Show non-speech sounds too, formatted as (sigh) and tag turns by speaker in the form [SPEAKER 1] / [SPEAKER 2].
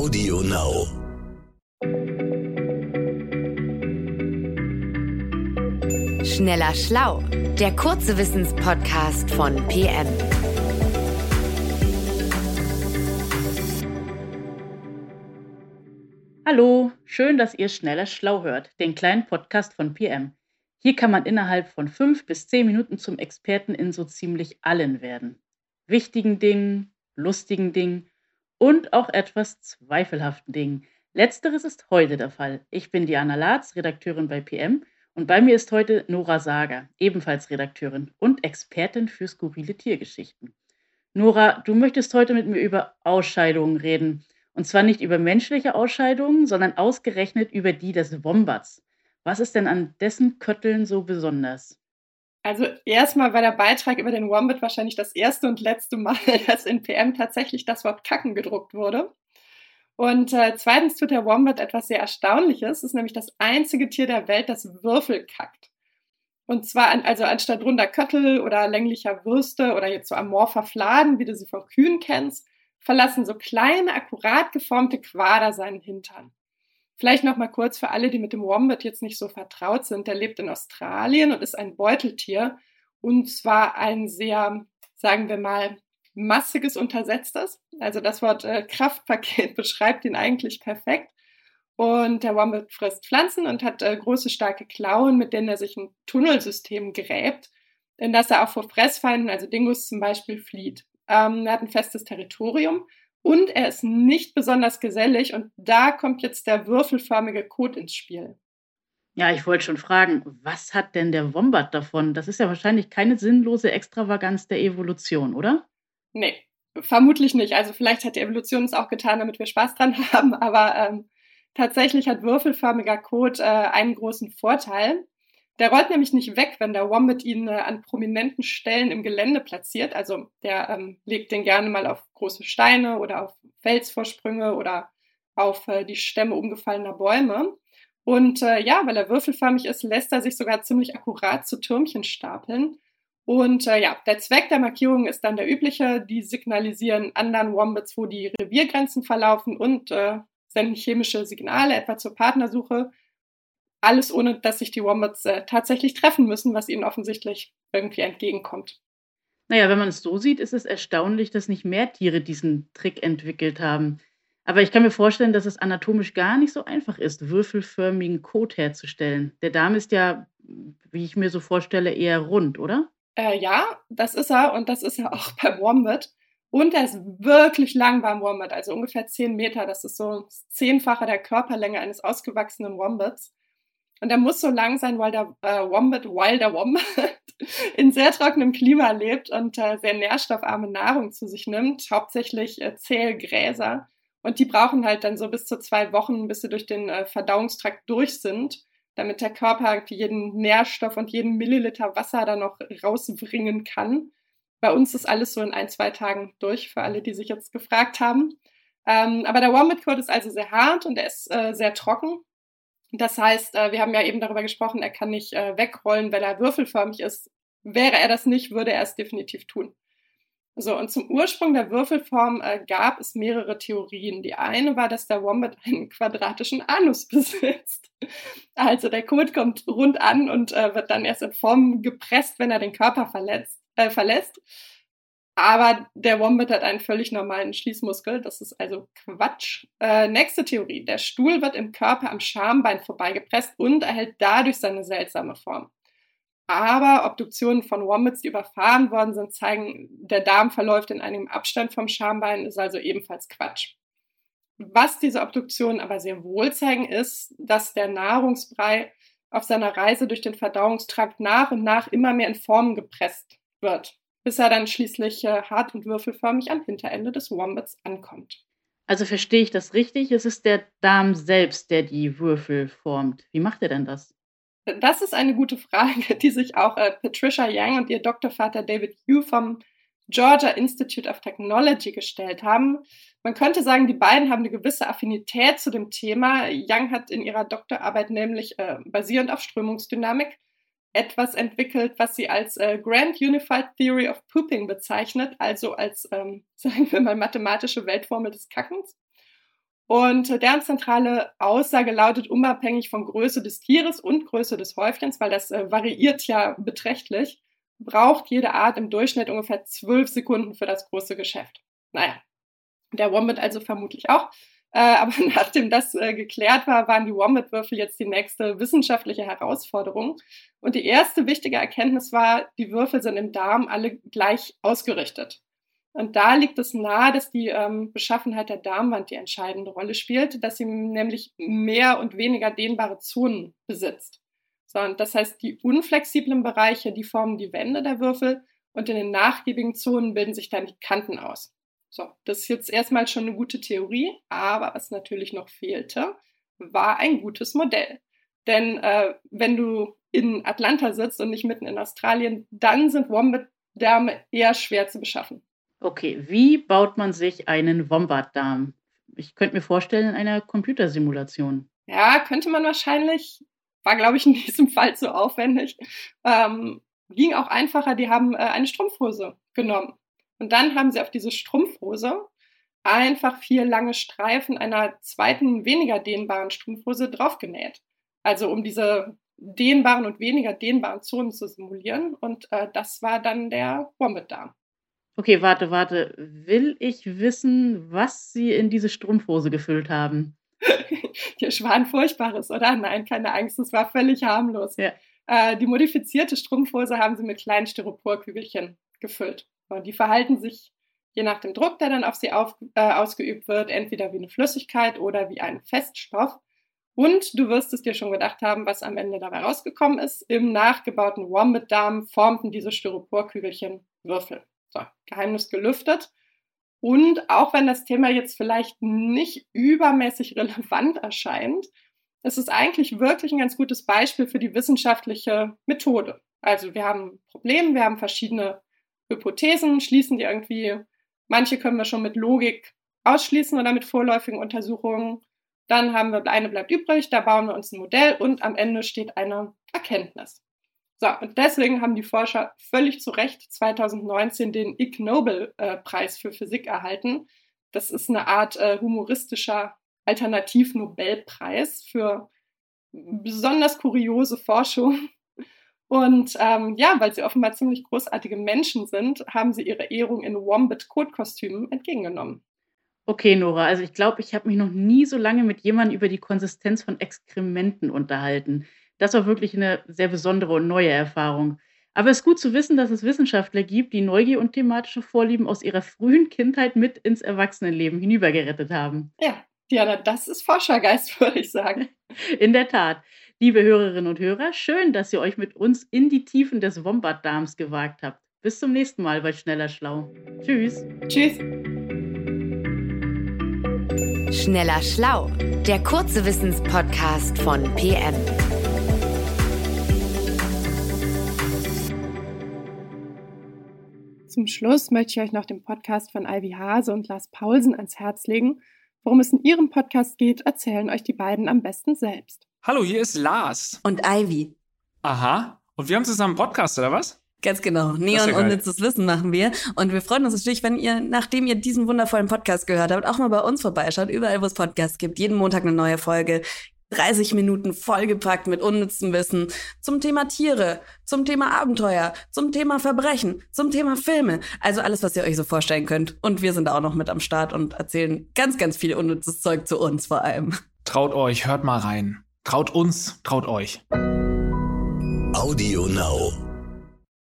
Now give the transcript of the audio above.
[SPEAKER 1] Audio Now.
[SPEAKER 2] Schneller Schlau, der kurze Wissenspodcast von PM.
[SPEAKER 3] Hallo, schön, dass ihr Schneller Schlau hört, den kleinen Podcast von PM. Hier kann man innerhalb von fünf bis zehn Minuten zum Experten in so ziemlich allen werden. Wichtigen Dingen, lustigen Dingen und auch etwas zweifelhaften Dingen. Letzteres ist heute der Fall. Ich bin Diana Latz, Redakteurin bei PM und bei mir ist heute Nora Sager, ebenfalls Redakteurin und Expertin für skurrile Tiergeschichten. Nora, du möchtest heute mit mir über Ausscheidungen reden. Und zwar nicht über menschliche Ausscheidungen, sondern ausgerechnet über die des Wombats. Was ist denn an dessen Kötteln so besonders?
[SPEAKER 4] Also erstmal war der Beitrag über den Wombat wahrscheinlich das erste und letzte Mal, (laughs) dass in PM tatsächlich das Wort Kacken gedruckt wurde. Und äh, zweitens tut der Wombat etwas sehr Erstaunliches. Es ist nämlich das einzige Tier der Welt, das Würfel kackt. Und zwar, an, also anstatt runder Köttel oder länglicher Würste oder jetzt so amorpher Fladen, wie du sie von Kühen kennst, verlassen so kleine, akkurat geformte Quader seinen Hintern. Vielleicht noch mal kurz für alle, die mit dem Wombat jetzt nicht so vertraut sind. Der lebt in Australien und ist ein Beuteltier. Und zwar ein sehr, sagen wir mal, massiges Untersetztes. Also das Wort äh, Kraftpaket (laughs) beschreibt ihn eigentlich perfekt. Und der Wombat frisst Pflanzen und hat äh, große, starke Klauen, mit denen er sich ein Tunnelsystem gräbt, in das er auch vor Fressfeinden, also Dingus zum Beispiel, flieht. Ähm, er hat ein festes Territorium und er ist nicht besonders gesellig und da kommt jetzt der würfelförmige Kot ins Spiel.
[SPEAKER 3] Ja, ich wollte schon fragen, was hat denn der Wombat davon? Das ist ja wahrscheinlich keine sinnlose Extravaganz der Evolution, oder?
[SPEAKER 4] Nee, vermutlich nicht. Also vielleicht hat die Evolution es auch getan, damit wir Spaß dran (laughs) haben, aber ähm, tatsächlich hat würfelförmiger Kot äh, einen großen Vorteil. Der rollt nämlich nicht weg, wenn der Wombat ihn äh, an prominenten Stellen im Gelände platziert. Also der ähm, legt den gerne mal auf große Steine oder auf Felsvorsprünge oder auf äh, die Stämme umgefallener Bäume. Und äh, ja, weil er würfelförmig ist, lässt er sich sogar ziemlich akkurat zu Türmchen stapeln. Und äh, ja, der Zweck der Markierung ist dann der übliche. Die signalisieren anderen Wombats, wo die Reviergrenzen verlaufen und äh, senden chemische Signale, etwa zur Partnersuche. Alles ohne, dass sich die Wombats äh, tatsächlich treffen müssen, was ihnen offensichtlich irgendwie entgegenkommt.
[SPEAKER 3] Naja, wenn man es so sieht, ist es erstaunlich, dass nicht mehr Tiere diesen Trick entwickelt haben. Aber ich kann mir vorstellen, dass es anatomisch gar nicht so einfach ist, würfelförmigen Kot herzustellen. Der Darm ist ja, wie ich mir so vorstelle, eher rund, oder?
[SPEAKER 4] Äh, ja, das ist er und das ist er auch beim Wombat. Und er ist wirklich lang beim Wombat, also ungefähr 10 Meter. Das ist so das Zehnfache der Körperlänge eines ausgewachsenen Wombats. Und er muss so lang sein, weil der äh, Wombat, weil der Wombat (laughs) in sehr trockenem Klima lebt und äh, sehr nährstoffarme Nahrung zu sich nimmt, hauptsächlich äh, zähe Gräser. Und die brauchen halt dann so bis zu zwei Wochen, bis sie durch den äh, Verdauungstrakt durch sind damit der Körper jeden Nährstoff und jeden Milliliter Wasser da noch rausbringen kann. Bei uns ist alles so in ein, zwei Tagen durch, für alle, die sich jetzt gefragt haben. Ähm, aber der Wombat Code ist also sehr hart und er ist äh, sehr trocken. Das heißt, äh, wir haben ja eben darüber gesprochen, er kann nicht äh, wegrollen, weil er würfelförmig ist. Wäre er das nicht, würde er es definitiv tun. So, und zum Ursprung der Würfelform äh, gab es mehrere Theorien. Die eine war, dass der Wombat einen quadratischen Anus (laughs) besitzt. Also der Kot kommt rund an und wird dann erst in Form gepresst, wenn er den Körper verletzt, äh, verlässt. Aber der Wombat hat einen völlig normalen Schließmuskel. Das ist also Quatsch. Äh, nächste Theorie. Der Stuhl wird im Körper am Schambein vorbeigepresst und erhält dadurch seine seltsame Form. Aber Obduktionen von Wombats, die überfahren worden sind, zeigen, der Darm verläuft in einem Abstand vom Schambein, ist also ebenfalls Quatsch. Was diese Obduktionen aber sehr wohl zeigen, ist, dass der Nahrungsbrei auf seiner Reise durch den Verdauungstrakt nach und nach immer mehr in Formen gepresst wird, bis er dann schließlich äh, hart und würfelförmig am Hinterende des Wombats ankommt.
[SPEAKER 3] Also verstehe ich das richtig? Es ist der Darm selbst, der die Würfel formt. Wie macht er denn das?
[SPEAKER 4] Das ist eine gute Frage, die sich auch äh, Patricia Young und ihr Doktorvater David Yu vom Georgia Institute of Technology gestellt haben. Man könnte sagen, die beiden haben eine gewisse Affinität zu dem Thema. Young hat in ihrer Doktorarbeit nämlich äh, basierend auf Strömungsdynamik etwas entwickelt, was sie als äh, Grand Unified Theory of Pooping bezeichnet, also als, ähm, (laughs) sagen wir mal, mathematische Weltformel des Kackens. Und deren zentrale Aussage lautet, unabhängig von Größe des Tieres und Größe des Häufchens, weil das äh, variiert ja beträchtlich, braucht jede Art im Durchschnitt ungefähr zwölf Sekunden für das große Geschäft. Naja, der Wombat also vermutlich auch. Äh, aber (laughs) nachdem das äh, geklärt war, waren die Wombat-Würfel jetzt die nächste wissenschaftliche Herausforderung. Und die erste wichtige Erkenntnis war, die Würfel sind im Darm alle gleich ausgerichtet. Und da liegt es nahe, dass die ähm, Beschaffenheit der Darmwand die entscheidende Rolle spielt, dass sie nämlich mehr und weniger dehnbare Zonen besitzt. So, das heißt, die unflexiblen Bereiche, die formen die Wände der Würfel und in den nachgiebigen Zonen bilden sich dann die Kanten aus. So, das ist jetzt erstmal schon eine gute Theorie, aber was natürlich noch fehlte, war ein gutes Modell. Denn äh, wenn du in Atlanta sitzt und nicht mitten in Australien, dann sind Wombat-Därme eher schwer zu beschaffen.
[SPEAKER 3] Okay, wie baut man sich einen Wombat-Darm? Ich könnte mir vorstellen, in einer Computersimulation.
[SPEAKER 4] Ja, könnte man wahrscheinlich. War, glaube ich, in (laughs) diesem Fall zu aufwendig. Ähm, ging auch einfacher, die haben äh, eine Strumpfhose genommen. Und dann haben sie auf diese Strumpfhose einfach vier lange Streifen einer zweiten, weniger dehnbaren Strumpfhose draufgenäht. Also um diese dehnbaren und weniger dehnbaren Zonen zu simulieren. Und äh, das war dann der Wombat-Darm.
[SPEAKER 3] Okay, warte, warte. Will ich wissen, was Sie in diese Strumpfhose gefüllt haben? (laughs)
[SPEAKER 4] Der Schwan Furchtbares, oder? Nein, keine Angst, es war völlig harmlos. Ja. Äh, die modifizierte Strumpfhose haben sie mit kleinen Styroporkügelchen gefüllt. Und die verhalten sich je nach dem Druck, der dann auf sie auf, äh, ausgeübt wird, entweder wie eine Flüssigkeit oder wie ein Feststoff. Und du wirst es dir schon gedacht haben, was am Ende dabei rausgekommen ist. Im nachgebauten Wombat-Darm formten diese Styroporkügelchen Würfel. So, Geheimnis gelüftet. Und auch wenn das Thema jetzt vielleicht nicht übermäßig relevant erscheint, ist es eigentlich wirklich ein ganz gutes Beispiel für die wissenschaftliche Methode. Also wir haben ein Problem, wir haben verschiedene Hypothesen, schließen die irgendwie, manche können wir schon mit Logik ausschließen oder mit vorläufigen Untersuchungen. Dann haben wir eine bleibt übrig, da bauen wir uns ein Modell und am Ende steht eine Erkenntnis. So, und deswegen haben die Forscher völlig zu Recht 2019 den Ig Nobel-Preis für Physik erhalten. Das ist eine Art äh, humoristischer Alternativ-Nobelpreis für besonders kuriose Forschung. Und ähm, ja, weil sie offenbar ziemlich großartige Menschen sind, haben sie ihre Ehrung in Wombat-Kotkostümen entgegengenommen.
[SPEAKER 3] Okay, Nora, also ich glaube, ich habe mich noch nie so lange mit jemandem über die Konsistenz von Exkrementen unterhalten. Das war wirklich eine sehr besondere und neue Erfahrung. Aber es ist gut zu wissen, dass es Wissenschaftler gibt, die Neugier und thematische Vorlieben aus ihrer frühen Kindheit mit ins Erwachsenenleben hinübergerettet haben.
[SPEAKER 4] Ja, Diana, das ist Forschergeist, (laughs) würde ich sagen.
[SPEAKER 3] In der Tat. Liebe Hörerinnen und Hörer, schön, dass ihr euch mit uns in die Tiefen des Wombat-Darms gewagt habt. Bis zum nächsten Mal bei Schneller Schlau. Tschüss.
[SPEAKER 4] Tschüss.
[SPEAKER 2] Schneller Schlau, der kurze Wissenspodcast von PM.
[SPEAKER 4] Zum Schluss möchte ich euch noch den Podcast von Ivy Hase und Lars Paulsen ans Herz legen. Worum es in ihrem Podcast geht, erzählen euch die beiden am besten selbst.
[SPEAKER 1] Hallo, hier ist Lars.
[SPEAKER 5] Und Ivy.
[SPEAKER 1] Aha. Und wir haben zusammen einen Podcast, oder was?
[SPEAKER 5] Ganz genau. Neon ja unnützes Wissen machen wir. Und wir freuen uns natürlich, wenn ihr, nachdem ihr diesen wundervollen Podcast gehört habt, auch mal bei uns vorbeischaut. Überall, wo es Podcasts gibt. Jeden Montag eine neue Folge. 30 Minuten vollgepackt mit unnützem Wissen zum Thema Tiere, zum Thema Abenteuer, zum Thema Verbrechen, zum Thema Filme. Also alles, was ihr euch so vorstellen könnt. Und wir sind auch noch mit am Start und erzählen ganz, ganz viel unnützes Zeug zu uns vor allem.
[SPEAKER 1] Traut euch, hört mal rein. Traut uns, traut euch.
[SPEAKER 6] Audio Now.